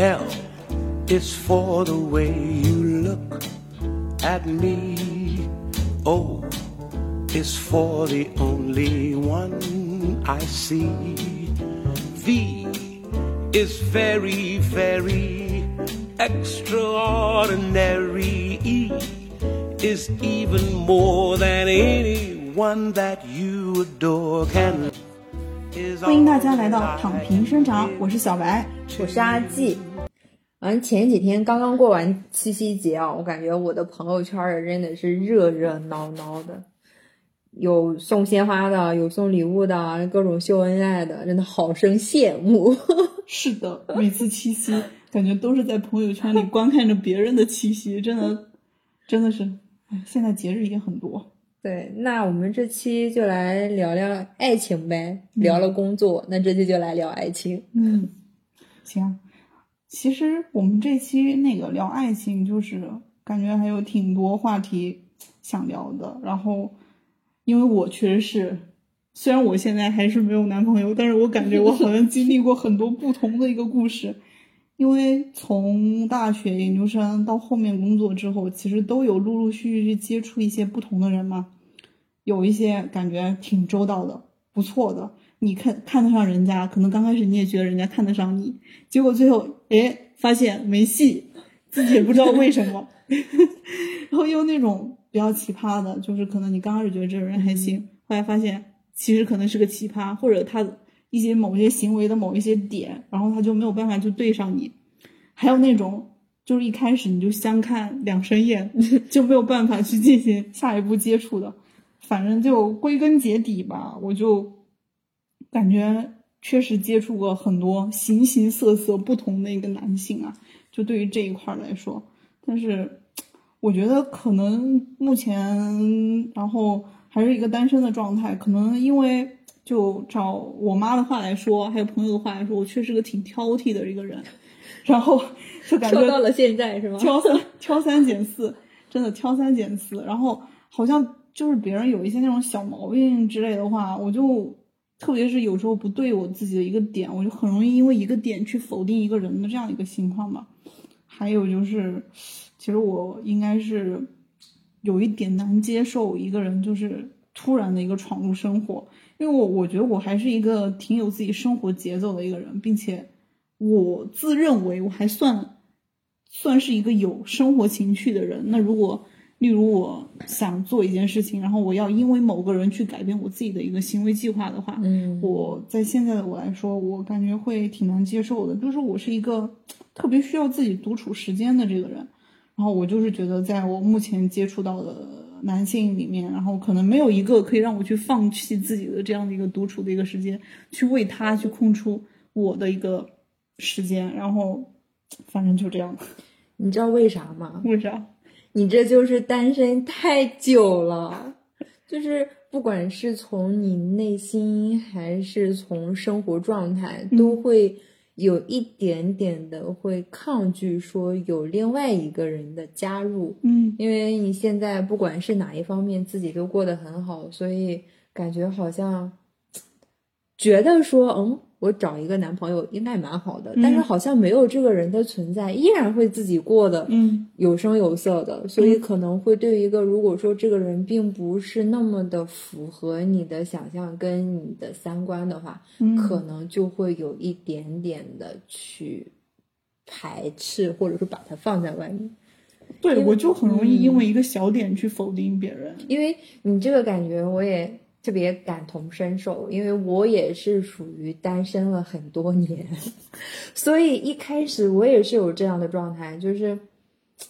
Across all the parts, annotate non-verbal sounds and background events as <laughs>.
L is for the way you look at me. O is for the only one I see. V is very, very extraordinary. E is even more than anyone that you adore can. 欢迎大家来到躺平生长，我是小白，我是阿季。 完前几天刚刚过完七夕节啊，我感觉我的朋友圈儿真的是热热闹闹的，有送鲜花的，有送礼物的，各种秀恩爱的，真的好生羡慕。<laughs> 是的，每次七夕感觉都是在朋友圈里观看着别人的七夕，真的真的是，哎，现在节日也很多。对，那我们这期就来聊聊爱情呗。聊了工作，那这期就来聊爱情。嗯，行。其实我们这期那个聊爱情，就是感觉还有挺多话题想聊的。然后，因为我确实是，虽然我现在还是没有男朋友，但是我感觉我好像经历过很多不同的一个故事。因为从大学、研究生到后面工作之后，其实都有陆陆续续去接触一些不同的人嘛，有一些感觉挺周到的、不错的，你看看得上人家，可能刚开始你也觉得人家看得上你，结果最后哎发现没戏，自己也不知道为什么，<laughs> 然后又那种比较奇葩的，就是可能你刚开始觉得这个人还行，后来发现其实可能是个奇葩，或者他。一些某些行为的某一些点，然后他就没有办法就对上你，还有那种就是一开始你就相看两生厌，<laughs> 就没有办法去进行下一步接触的。反正就归根结底吧，我就感觉确实接触过很多形形色色不同的一个男性啊，就对于这一块来说，但是我觉得可能目前然后还是一个单身的状态，可能因为。就找我妈的话来说，还有朋友的话来说，我确实是个挺挑剔的一个人，然后就感觉到了现在是吗？挑三挑三拣四，真的挑三拣四。然后好像就是别人有一些那种小毛病之类的话，我就特别是有时候不对我自己的一个点，我就很容易因为一个点去否定一个人的这样一个情况吧。还有就是，其实我应该是有一点难接受一个人就是突然的一个闯入生活。因为我我觉得我还是一个挺有自己生活节奏的一个人，并且我自认为我还算算是一个有生活情趣的人。那如果例如我想做一件事情，然后我要因为某个人去改变我自己的一个行为计划的话，嗯，我在现在的我来说，我感觉会挺难接受的。就是我是一个特别需要自己独处时间的这个人，然后我就是觉得在我目前接触到的。男性里面，然后可能没有一个可以让我去放弃自己的这样的一个独处的一个时间，去为他去空出我的一个时间，然后反正就这样。你知道为啥吗？为啥？你这就是单身太久了，就是不管是从你内心还是从生活状态，都会。有一点点的会抗拒说有另外一个人的加入，嗯，因为你现在不管是哪一方面自己都过得很好，所以感觉好像觉得说，嗯。我找一个男朋友应该蛮好的，但是好像没有这个人的存在，依然会自己过得有声有色的，所以可能会对一个如果说这个人并不是那么的符合你的想象跟你的三观的话，可能就会有一点点的去排斥，或者说把它放在外面。对，我就很容易因为一个小点去否定别人，因为你这个感觉我也。特别感同身受，因为我也是属于单身了很多年，<laughs> 所以一开始我也是有这样的状态，就是，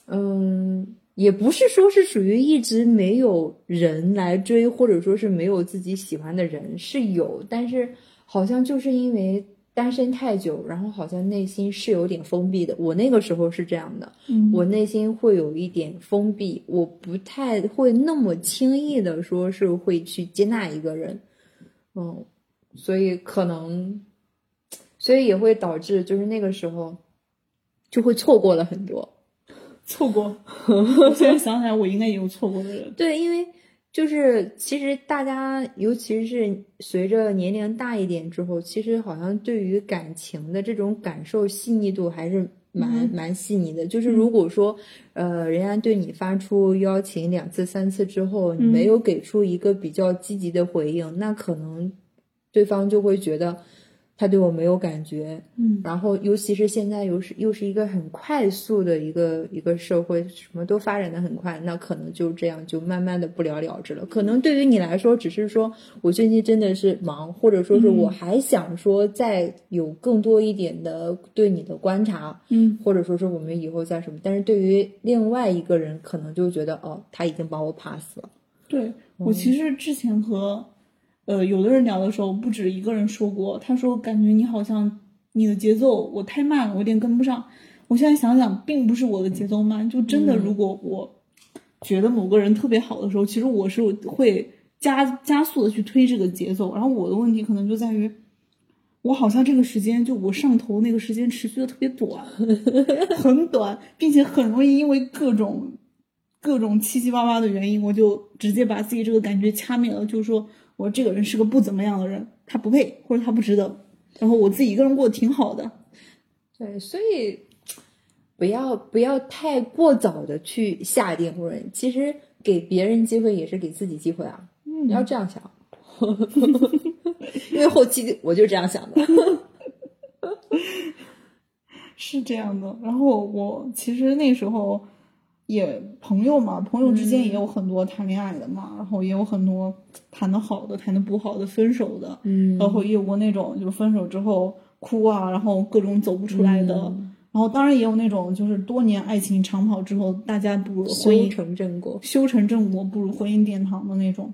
嗯，也不是说是属于一直没有人来追，或者说是没有自己喜欢的人，是有，但是好像就是因为。单身太久，然后好像内心是有点封闭的。我那个时候是这样的，我内心会有一点封闭，我不太会那么轻易的说是会去接纳一个人，嗯，所以可能，所以也会导致就是那个时候就会错过了很多，错过。<laughs> 我现在想起来，我应该也有错过的人。对，因为。就是其实大家，尤其是随着年龄大一点之后，其实好像对于感情的这种感受细腻度还是蛮蛮细腻的。就是如果说，呃，人家对你发出邀请两次、三次之后，你没有给出一个比较积极的回应，那可能对方就会觉得。他对我没有感觉，嗯，然后尤其是现在又是又是一个很快速的一个一个社会，什么都发展的很快，那可能就这样就慢慢的不了了之了。可能对于你来说，只是说我最近真的是忙，或者说是我还想说再有更多一点的对你的观察，嗯，或者说是我们以后再什么。但是对于另外一个人，可能就觉得哦，他已经把我 pass 了。对我其实之前和。呃，有的人聊的时候，不止一个人说过，他说感觉你好像你的节奏我太慢了，我有点跟不上。我现在想想，并不是我的节奏慢，就真的如果我觉得某个人特别好的时候，其实我是会加加速的去推这个节奏。然后我的问题可能就在于，我好像这个时间就我上头那个时间持续的特别短，<laughs> 很短，并且很容易因为各种各种七七八八的原因，我就直接把自己这个感觉掐灭了，就是说。我这个人是个不怎么样的人，他不配或者他不值得，然后我自己一个人过得挺好的。对，所以不要不要太过早的去下定论，其实给别人机会也是给自己机会啊。你要这样想，<laughs> 因为后期我就这样想的，<laughs> 是这样的。然后我其实那时候。也朋友嘛，朋友之间也有很多谈恋爱的嘛，然后也有很多谈的好的，谈的不好的，分手的，嗯，然后也有过那种就是分手之后哭啊，然后各种走不出来的，然后当然也有那种就是多年爱情长跑之后，大家步入婚姻修成正果，修成正果步入婚姻殿堂的那种，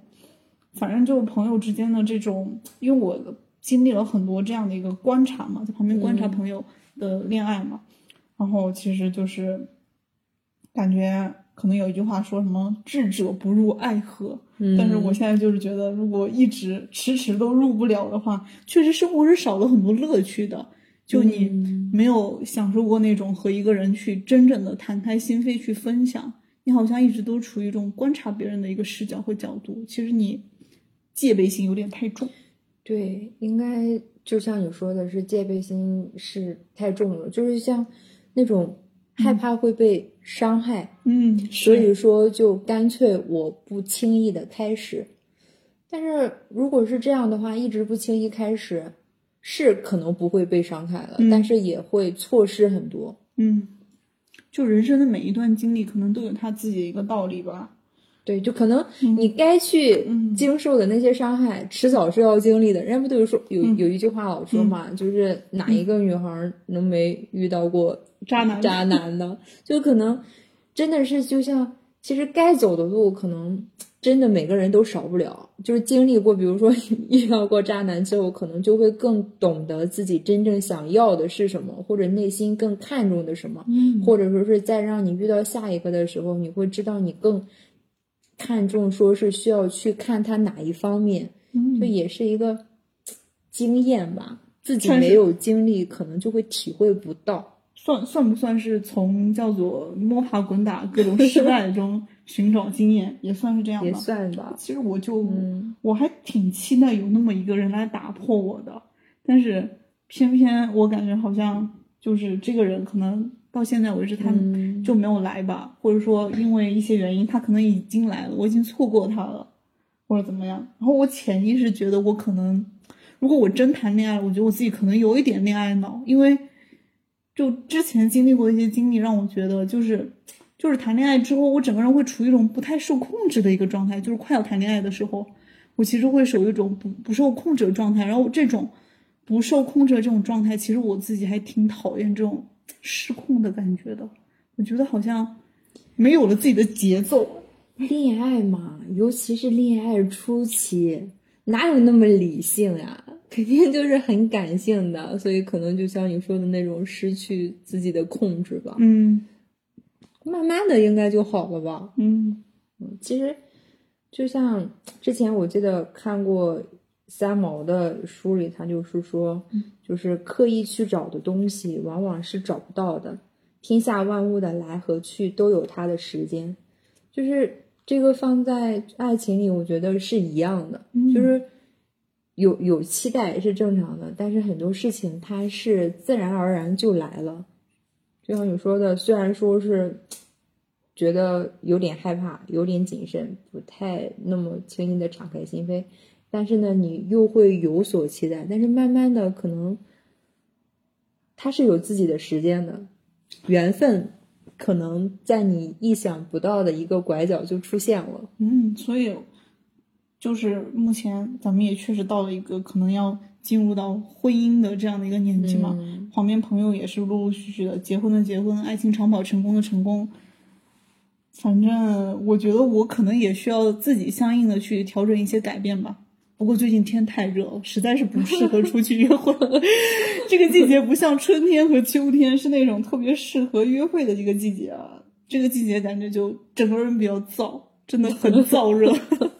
反正就是朋友之间的这种，因为我经历了很多这样的一个观察嘛，在旁边观察朋友的恋爱嘛，然后其实就是。感觉可能有一句话说什么“智者不入爱河”，但是我现在就是觉得，如果一直迟迟都入不了的话，确实生活是少了很多乐趣的。就你没有享受过那种和一个人去真正的摊开心扉去分享，你好像一直都处于一种观察别人的一个视角和角度。其实你戒备心有点太重。对，应该就像你说的是戒备心是太重了，就是像那种。害怕会被伤害，嗯，所以说就干脆我不轻易的开始。但是如果是这样的话，一直不轻易开始，是可能不会被伤害了，但是也会错失很多。嗯，就人生的每一段经历，可能都有他自己的一个道理吧。对，就可能你该去经受的那些伤害，迟早是要经历的。人家不都有说有有一句话老说嘛，就是哪一个女孩能没遇到过？渣男，渣男的，就可能真的是就像，其实该走的路，可能真的每个人都少不了。就是经历过，比如说 <laughs> 遇到过渣男之后，可能就会更懂得自己真正想要的是什么，或者内心更看重的什么。嗯，或者说是在让你遇到下一个的时候，你会知道你更看重，说是需要去看他哪一方面。嗯，就也是一个经验吧，自己没有经历，可能就会体会不到。算算不算是从叫做摸爬滚打各种失败中 <laughs> 寻找经验，也算是这样吧。也算吧。其实我就我还挺期待有那么一个人来打破我的，但是偏偏我感觉好像就是这个人可能到现在为止他就没有来吧，或者说因为一些原因他可能已经来了，我已经错过他了，或者怎么样。然后我潜意识觉得我可能，如果我真谈恋爱了，我觉得我自己可能有一点恋爱脑，因为。就之前经历过一些经历，让我觉得就是，就是谈恋爱之后，我整个人会处于一种不太受控制的一个状态。就是快要谈恋爱的时候，我其实会属于一种不不受控制的状态。然后这种不受控制的这种状态，其实我自己还挺讨厌这种失控的感觉的。我觉得好像没有了自己的节奏。恋爱嘛，尤其是恋爱初期，哪有那么理性呀？肯定就是很感性的，所以可能就像你说的那种失去自己的控制吧。嗯，慢慢的应该就好了吧。嗯嗯，其实就像之前我记得看过三毛的书里，他就是说，就是刻意去找的东西，往往是找不到的。天下万物的来和去都有它的时间，就是这个放在爱情里，我觉得是一样的，就是。有有期待是正常的，但是很多事情它是自然而然就来了，就像你说的，虽然说是觉得有点害怕，有点谨慎，不太那么轻易的敞开心扉，但是呢，你又会有所期待。但是慢慢的，可能它是有自己的时间的，缘分可能在你意想不到的一个拐角就出现了。嗯，所以就是目前咱们也确实到了一个可能要进入到婚姻的这样的一个年纪嘛。嗯旁边朋友也是陆陆续续的，结婚的结婚，爱情长跑成功的成功。反正我觉得我可能也需要自己相应的去调整一些改变吧。不过最近天太热了，实在是不适合出去约会。<laughs> 这个季节不像春天和秋天，是那种特别适合约会的一个季节啊。这个季节感觉就整个人比较燥，真的很燥热。<laughs>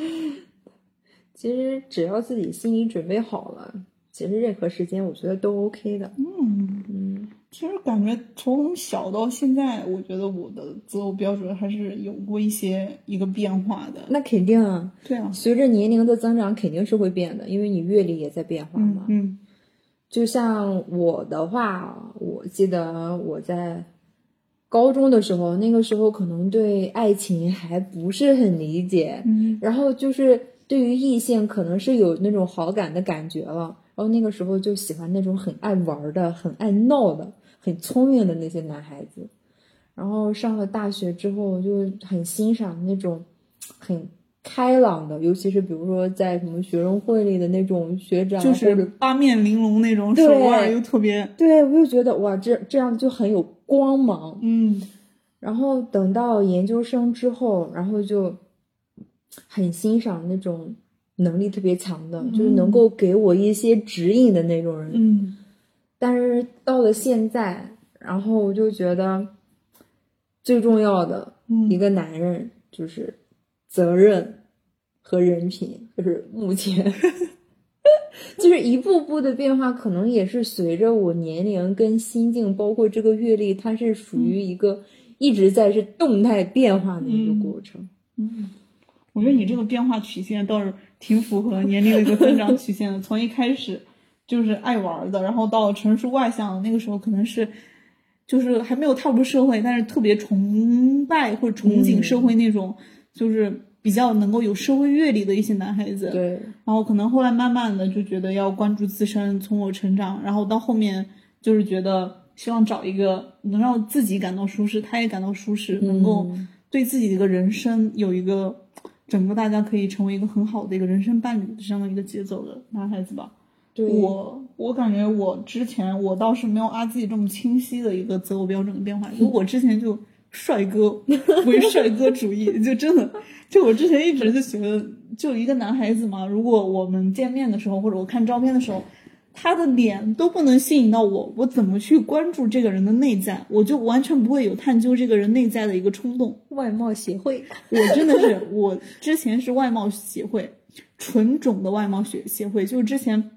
<laughs> 其实只要自己心里准备好了，其实任何时间我觉得都 OK 的。嗯，嗯其实感觉从小到现在，我觉得我的择偶标准还是有过一些一个变化的。那肯定啊，对啊，随着年龄的增长，肯定是会变的，因为你阅历也在变化嘛。嗯嗯就像我的话，我记得我在高中的时候，那个时候可能对爱情还不是很理解，嗯 <laughs> 然后就是对于异性可能是有那种好感的感觉了，然后那个时候就喜欢那种很爱玩的、很爱闹的、很聪明的那些男孩子。然后上了大学之后，就很欣赏那种很开朗的，尤其是比如说在什么学生会里的那种学长，就是八面玲珑那种，手腕又特别，对我就觉得哇，这这样就很有光芒。嗯。然后等到研究生之后，然后就很欣赏那种能力特别强的，就是能够给我一些指引的那种人。嗯。但是到了现在，然后我就觉得最重要的嗯。一个男人就是责任和人品，就是目前 <laughs> <laughs> 就是一步步的变化，可能也是随着我年龄跟心境，包括这个阅历，它是属于一个一直在是动态变化的一个过程。嗯，我觉得你这个变化曲线倒是挺符合年龄的一个增长曲线的。从一开始就是爱玩的，然后到成熟外向，那个时候可能是就是还没有踏入社会，但是特别崇拜或者憧憬社会那种，就是比较能够有社会阅历的一些男孩子。对，然后可能后来慢慢的就觉得要关注自身，从我成长，然后到后面就是觉得希望找一个能让自己感到舒适，他也感到舒适，能够对自己的一个人生有一个整个大家可以成为一个很好的一个人生伴侣的这样的一个节奏的男孩子吧。对我我感觉我之前我倒是没有阿自己这么清晰的一个择偶标准的变化，因为我之前就帅哥 <laughs> 为帅哥主义，<laughs> 就真的就我之前一直就觉得，就一个男孩子嘛，如果我们见面的时候或者我看照片的时候，他的脸都不能吸引到我，我怎么去关注这个人的内在？我就完全不会有探究这个人内在的一个冲动。外貌协会，我真的是，我之前是外貌协会，纯种的外貌协协会，就是之前。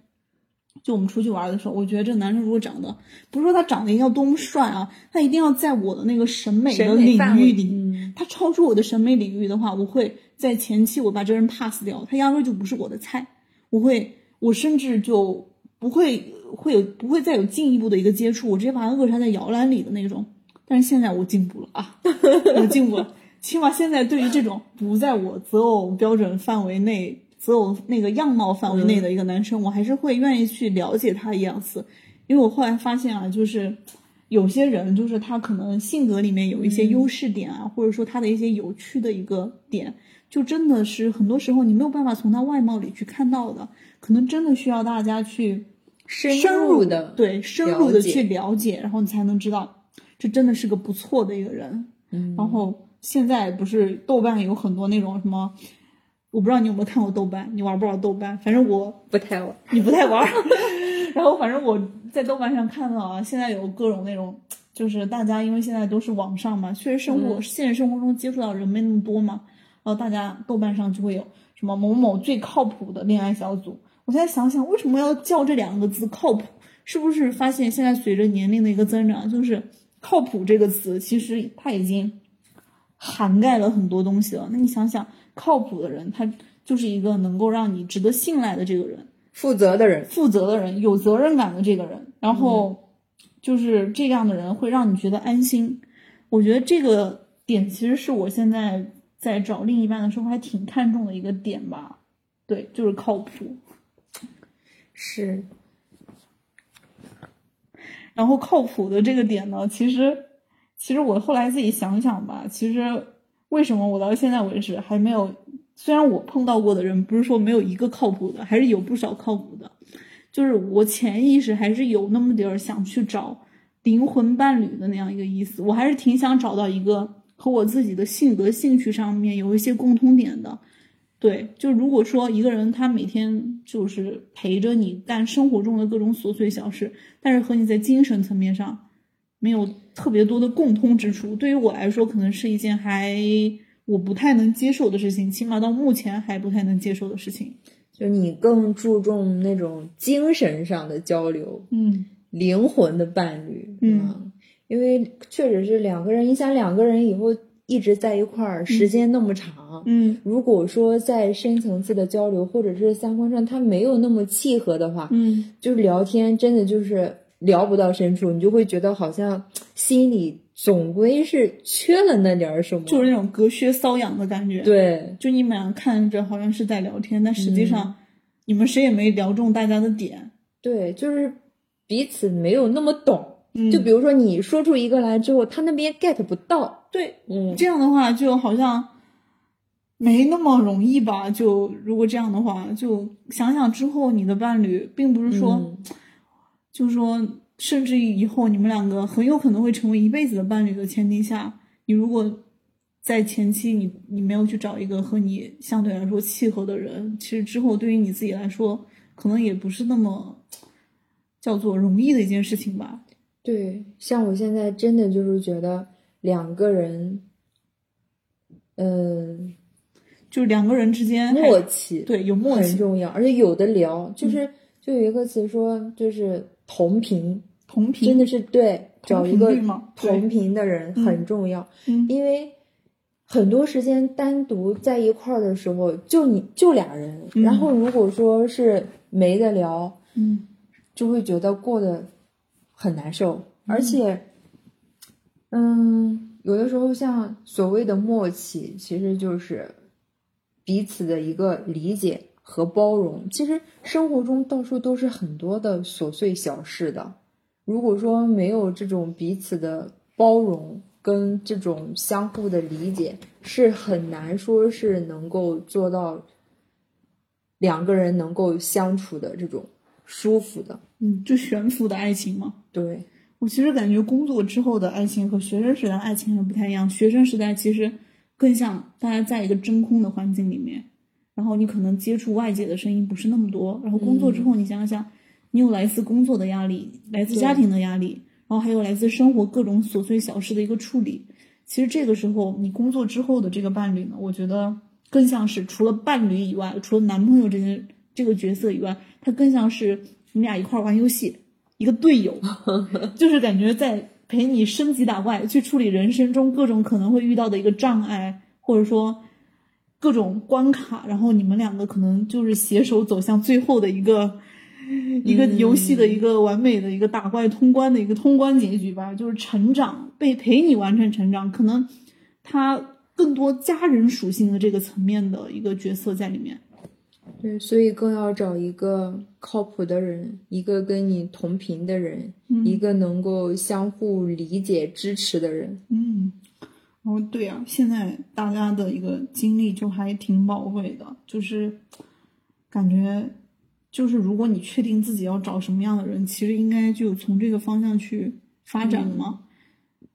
就我们出去玩的时候，我觉得这男生如果长得不是说他长得一定要多么帅啊，他一定要在我的那个审美的领域里，嗯他超出我的审美领域的话，我会在前期我把这人 pass 掉，他压根儿就不是我的菜，我会，我甚至就不会会有不会再有进一步的一个接触，我直接把他扼杀在摇篮里的那种。但是现在我进步了啊，我进步了，<laughs> 起码现在对于这种不在我择偶标准范围内。择偶那个样貌范围内的一个男生，我还是会愿意去了解他一两次，因为我后来发现啊，就是有些人就是他可能性格里面有一些优势点啊，或者说他的一些有趣的一个点，就真的是很多时候你没有办法从他外貌里去看到的，可能真的需要大家去深深入的对深入的去了解，然后你才能知道这真的是个不错的一个人。嗯然后现在不是豆瓣有很多那种什么。我不知道你有没有看过豆瓣，你玩不玩豆瓣？反正我不太玩。你不太玩儿，<laughs> 然后反正我在豆瓣上看到啊，现在有各种那种，就是大家因为现在都是网上嘛，确实生活、现实生活中接触到人没那么多嘛，然后大家豆瓣上就会有什么某某最靠谱的恋爱小组。我现在想想，为什么要叫这两个字靠谱？是不是发现现在随着年龄的一个增长，就是靠谱这个词其实它已经涵盖了很多东西了。那你想想，靠谱的人，他就是一个能够让你值得信赖的这个人。负责的人，负责的人、有责任感的这个人，然后就是这样的人会让你觉得安心。我觉得这个点其实是我现在在找另一半的时候还挺看重的一个点吧。对，就是靠谱。是，然后靠谱的这个点呢，其实，其实我后来自己想想吧，其实为什么我到现在为止还没有，虽然我碰到过的人不是说没有一个靠谱的，还是有不少靠谱的，就是我潜意识还是有那么点儿想去找灵魂伴侣的那样一个意思，我还是挺想找到一个和我自己的性格、兴趣上面有一些共通点的。对，就如果说一个人他每天就是陪着你干生活中的各种琐碎小事，但是和你在精神层面上没有特别多的共通之处，对于我来说可能是一件还我不太能接受的事情，起码到目前还不太能接受的事情。就你更注重那种精神上的交流，嗯。灵魂的伴侣，嗯。啊，因为确实是两个人，你想两个人以后一直在一块儿，时间那么长，嗯。如果说在深层次的交流或者是三观上他没有那么契合的话，嗯。就是聊天真的就是聊不到深处，你就会觉得好像心里总归是缺了那点儿什么，就是那种隔靴搔痒的感觉。，对就你们俩看着好像是在聊天，但实际嗯上你们谁也没聊中大家的点。对，就是彼此没有那么懂。嗯，就比如说你说出一个来之后，他那边 get 不到，对，嗯，这样的话就好像没那么容易吧？就如果这样的话，就想想之后你的伴侣，并不是说，嗯就是说，甚至于以后你们两个很有可能会成为一辈子的伴侣的前提下，你如果在前期你你没有去找一个和你相对来说契合的人，其实之后对于你自己来说，可能也不是那么叫做容易的一件事情吧。对，像我现在真的就是觉得两个人，嗯，就是两个人之间默契对有默契，很重要，而且有的聊，就是、就有一个词说，就是同频，同频？真的是对，找一个同频的人很重要，嗯。因为很多时间单独在一块儿的时候，就你就俩人，嗯。然后如果说是没得聊，嗯。就会觉得过得很难受，而且，嗯，有的时候像所谓的默契，其实就是彼此的一个理解和包容。其实生活中到处都是很多的琐碎小事的，如果说没有这种彼此的包容跟这种相互的理解，是很难说是能够做到两个人能够相处的这种舒服的。嗯，就悬浮的爱情嘛。对，我其实感觉工作之后的爱情和学生时代的爱情还不太一样。学生时代其实更像大家在一个真空的环境里面，然后你可能接触外界的声音不是那么多。然后工作之后，你想想，你有来自工作的压力，来自家庭的压力，然后还有来自生活各种琐碎小事的一个处理。其实这个时候，你工作之后的这个伴侣呢，我觉得更像是除了伴侣以外，除了男朋友这些这个角色以外，他更像是你们俩一块儿玩游戏，一个队友，<laughs> 就是感觉在陪你升级打怪，去处理人生中各种可能会遇到的一个障碍，或者说各种关卡，然后你们两个可能就是携手走向最后的一个。一个游戏的一个完美的一个打怪通关的一个通关结局吧，就是成长被陪你完成成长，可能他更多家人属性的这个层面的一个角色在里面。对，所以更要找一个靠谱的人，一个跟你同频的人，嗯一个能够相互理解、支持的人。嗯，哦，对啊，现在大家的一个精力就还挺宝贵的，就是感觉，就是如果你确定自己要找什么样的人，其实应该就从这个方向去发展嘛，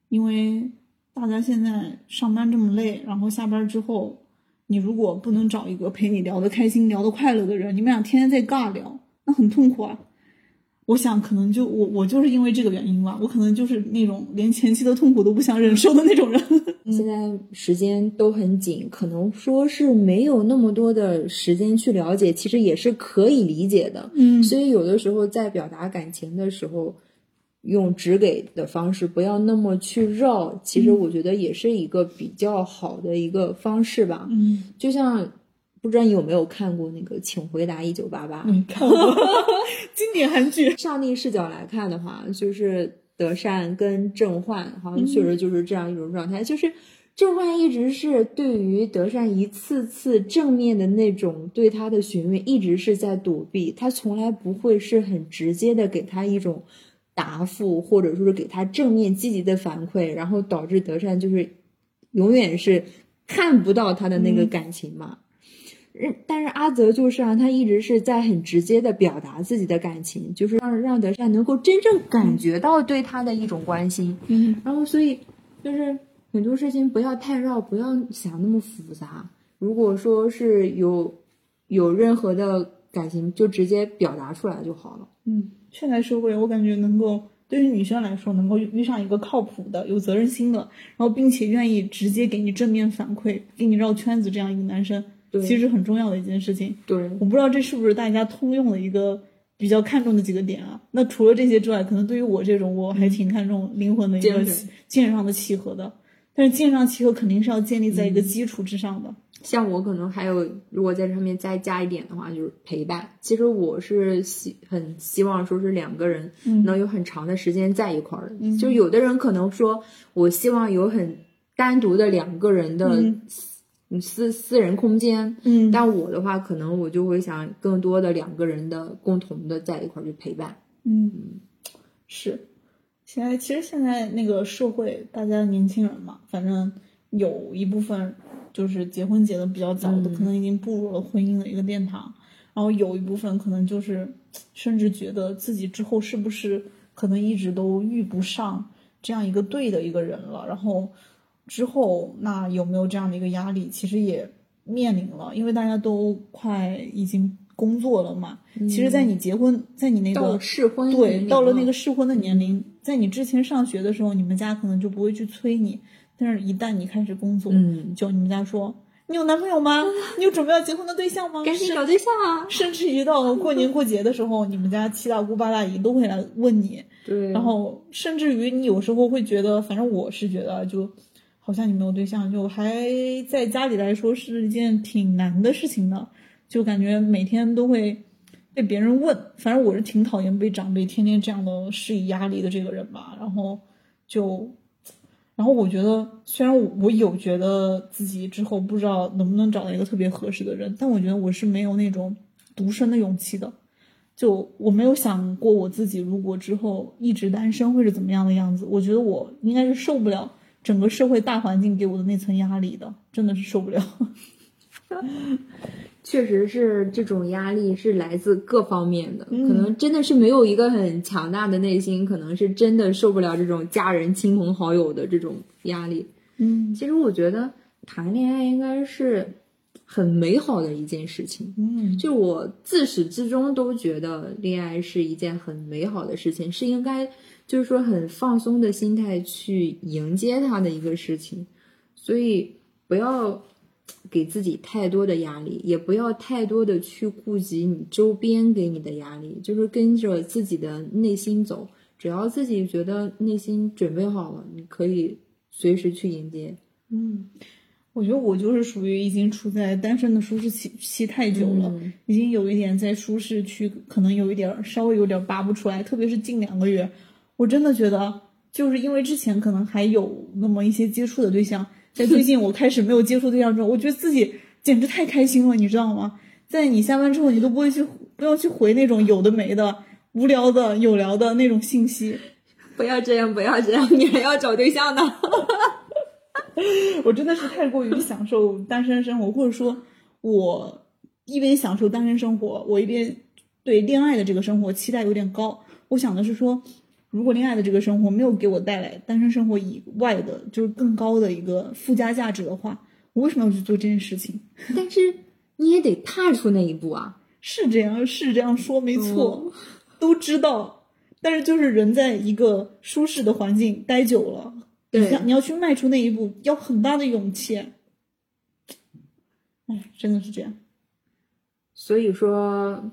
因为大家现在上班这么累，然后下班之后，你如果不能找一个陪你聊得开心、聊得快乐的人，你们俩天天在尬聊，那很痛苦啊。我想可能就我我就是因为这个原因吧，我可能就是那种连前期的痛苦都不想忍受的那种人。<laughs> 现在时间都很紧，可能说是没有那么多的时间去了解，其实也是可以理解的。嗯所以有的时候在表达感情的时候，用直给的方式，不要那么去绕，其实我觉得也是一个比较好的一个方式吧。嗯，就像不知道你有没有看过那个《请回答一九八八》？嗯，看过 <laughs> 经典韩剧。上帝视角来看的话，就是德善跟郑焕，好像确实就是这样一种状态，就是郑焕一直是对于德善一次次正面的那种对他的询问，一直是在躲避，他从来不会是很直接的给他一种答复，或者说是给他正面积极的反馈，然后导致德善就是永远是看不到他的那个感情嘛。嗯，但是阿泽就是啊，他一直是在很直接的表达自己的感情，就是让让德善能够真正感觉到对他的一种关心。嗯然后所以就是很多事情不要太绕，不要想那么复杂。如果说是有有任何的感情，就直接表达出来就好了。嗯，现代社会我感觉能够对于女生来说，能够遇上一个靠谱的、有责任心的，然后并且愿意直接给你正面反馈、给你绕圈子这样一个男生，对其实很重要的一件事情。对，我不知道这是不是大家通用的一个比较看重的几个点啊？那除了这些之外，可能对于我这种，我还挺看重灵魂的一个精神上的契合的。但是精神上契合肯定是要建立在一个基础之上的。像我可能还有，如果在这上面再加一点的话，就是陪伴。其实我是希很希望说是两个人嗯能有很长的时间在一块儿的。就有的人可能说，我希望有很单独的两个人的嗯私、私私人空间。嗯但我的话，可能我就会想更多的两个人的共同的在一块儿去陪伴。嗯，是。现在其实现在那个社会，大家年轻人嘛，反正有一部分就是结婚结的比较早的，嗯可能已经步入了婚姻的一个殿堂，然后有一部分可能就是甚至觉得自己之后是不是可能一直都遇不上这样一个对的一个人了，然后之后那有没有这样的一个压力，其实也面临了，因为大家都快已经工作了嘛。其实，在你结婚，在你那个适婚对，到了那个适婚的年龄，在你之前上学的时候，你们家可能就不会去催你，但是一旦你开始工作，嗯，就你们家说你有男朋友吗？你有准备要结婚的对象吗？赶紧找对象啊！甚至于到过年过节的时候，你们家七大姑八大姨都会来问你，对，然后甚至于你有时候会觉得，反正我是觉得啊，就好像你没有对象，就还在家里来说是一件挺难的事情的，就感觉每天都会被别人问。反正我是挺讨厌被长辈天天这样的施以压力的这个人吧。然后就，然后我觉得，虽然我我有觉得自己之后不知道能不能找到一个特别合适的人，但我觉得我是没有那种独身的勇气的。就我没有想过我自己如果之后一直单身会是怎么样的样子。我觉得我应该是受不了整个社会大环境给我的那层压力的，真的是受不了。<laughs> 确实是这种压力是来自各方面的，嗯可能真的是没有一个很强大的内心，可能是真的受不了这种家人、亲朋好友的这种压力。嗯其实我觉得谈恋爱应该是很美好的一件事情。嗯就我自始至终都觉得恋爱是一件很美好的事情，是应该就是说很放松的心态去迎接它的一个事情，所以不要给自己太多的压力，也不要太多的去顾及你周边给你的压力，就是跟着自己的内心走，只要自己觉得内心准备好了，你可以随时去迎接。嗯，我觉得我就是属于已经处在单身的舒适期期太久了，嗯已经有一点在舒适区，可能有一点儿稍微有点儿拔不出来，特别是近两个月，我真的觉得就是因为之前可能还有那么一些接触的对象，在最近我开始没有接触对象之后，我觉得自己简直太开心了，你知道吗？在你下班之后，你都不会去不要去回那种有的没的、无聊的、有聊的那种信息，不要这样，不要这样，你还要找对象呢。<laughs> <laughs> 我真的是太过于享受单身生活，或者说，我一边享受单身生活，我一边对恋爱的这个生活期待有点高。我想的是说，如果恋爱的这个生活没有给我带来单身生活以外的，就是更高的一个附加价值的话，我为什么要去做这件事情？<laughs> 但是你也得踏出那一步啊。是这样，是这样说，没错，都知道。但是就是人在一个舒适的环境待久了，你对想你要去迈出那一步，要很大的勇气。哎，真的是这样。所以说，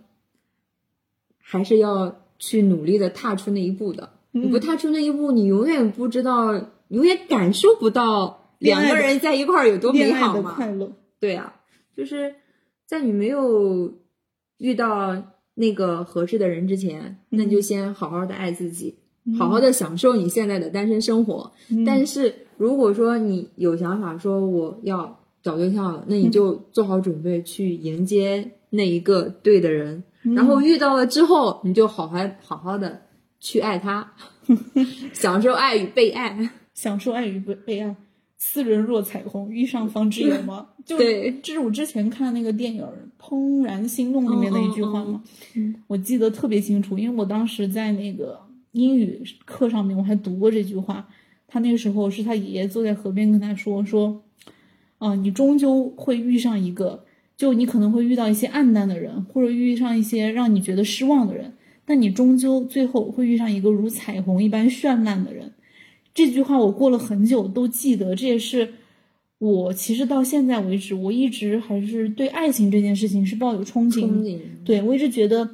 还是要去努力的踏出那一步的。你不踏出那一步，你永远不知道，永远感受不到两个人在一块儿有多美好嘛。快乐，对啊，就是在你没有遇到那个合适的人之前，那你就先好好的爱自己，好好的享受你现在的单身生活。但是如果说你有想法说我要找对象了，那你就做好准备去迎接那一个对的人，然后遇到了之后，你就好好好好的去爱他，<laughs> 享受爱与被爱。享受爱与被被爱。斯人若彩虹，遇上方知有吗？<laughs> 就对这是我之前看那个电影《怦然心动》里面的一句话嘛，我记得特别清楚，因为我当时在那个英语课上面我还读过这句话。他那个时候是他爷爷坐在河边跟他说说，啊、你终究会遇上一个，就你可能会遇到一些暗淡的人，或者遇上一些让你觉得失望的人，但你终究最后会遇上一个如彩虹一般绚烂的人。这句话我过了很久都记得，这也是我其实到现在为止，我一直还是对爱情这件事情是抱有憧憬。憧憬，对我一直觉得，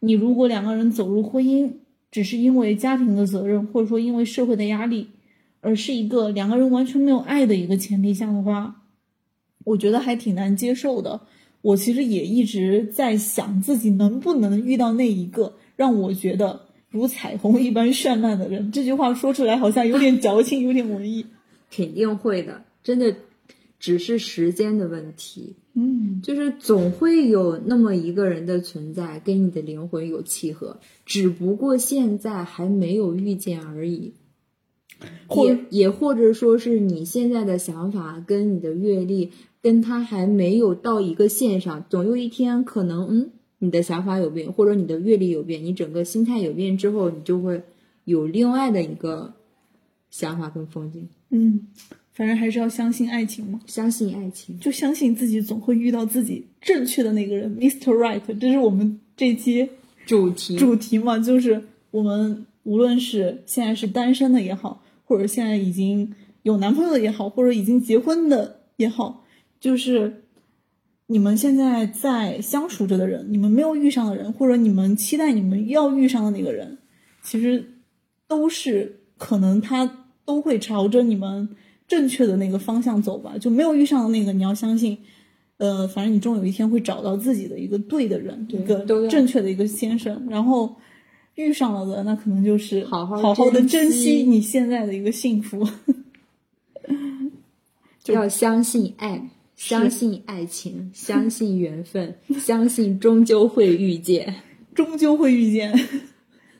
你如果两个人走入婚姻，只是因为家庭的责任，或者说因为社会的压力，而是一个两个人完全没有爱的一个前提下的话，我觉得还挺难接受的。我其实也一直在想，自己能不能遇到那一个让我觉得如彩虹一般绚烂的人。这句话说出来好像有点矫情，有点文艺。<laughs> 肯定会的，真的只是时间的问题。嗯，就是总会有那么一个人的存在，跟你的灵魂有契合，只不过现在还没有遇见而已。或也也或者说是你现在的想法跟你的阅历跟他还没有到一个线上，总有一天可能嗯，你的想法有变，或者你的阅历有变，你整个心态有变之后，你就会有另外的一个想法跟风景。嗯，反正还是要相信爱情嘛。相信爱情，就相信自己总会遇到自己正确的那个人，Mr. Right。这是我们这期主题主题嘛，就是我们无论是现在是单身的也好，或者现在已经有男朋友的也好，或者已经结婚的也好，就是你们现在在相处着的人，你们没有遇上的人，或者你们期待你们要遇上的那个人，其实都是可能他都会朝着你们正确的那个方向走吧。就没有遇上的那个，你要相信，呃，反正你终有一天会找到自己的一个对的人，一个正确的一个先生。然后遇上了的，那可能就是好好好好的珍珍惜惜你现在的一个幸福。<laughs> 就要相信爱，相信爱情，相信缘分，相信终究会遇见 <laughs> 终究会遇见，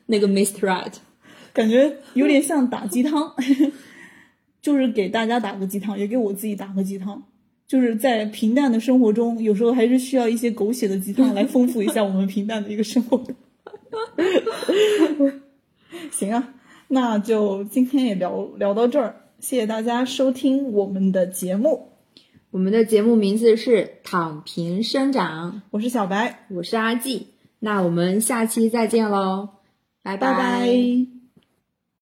那个 Mr. Right。感觉有点像打鸡汤，就是给大家打个鸡汤，也给我自己打个鸡汤。就是在平淡的生活中，有时候还是需要一些狗血的鸡汤来丰富一下我们平淡的一个生活。<laughs> 行啊，那就今天也聊聊到这儿，谢谢大家收听我们的节目，我们的节目名字是“躺平生长我是小白，”，我是阿季，那我们下期再见喽，拜。拜拜